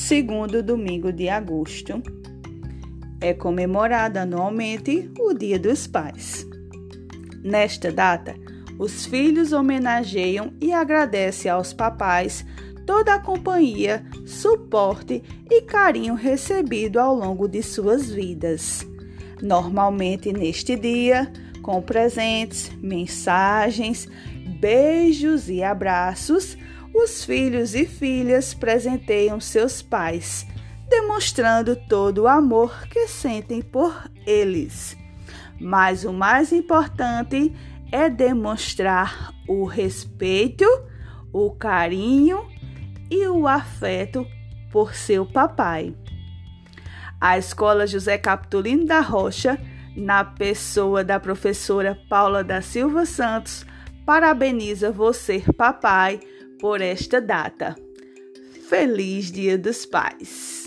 segundo domingo de agosto. É comemorado anualmente o Dia dos Pais. Nesta data, os filhos homenageiam e agradecem aos papais toda a companhia, suporte e carinho recebido ao longo de suas vidas. Normalmente neste dia, com presentes, mensagens, beijos e abraços, os filhos e filhas presenteiam seus pais, demonstrando todo o amor que sentem por eles. Mas o mais importante é demonstrar o respeito, o carinho e o afeto por seu papai. A Escola José Capitolino da Rocha, na pessoa da professora Paula da Silva Santos, parabeniza você, papai, por esta data. Feliz Dia dos Pais!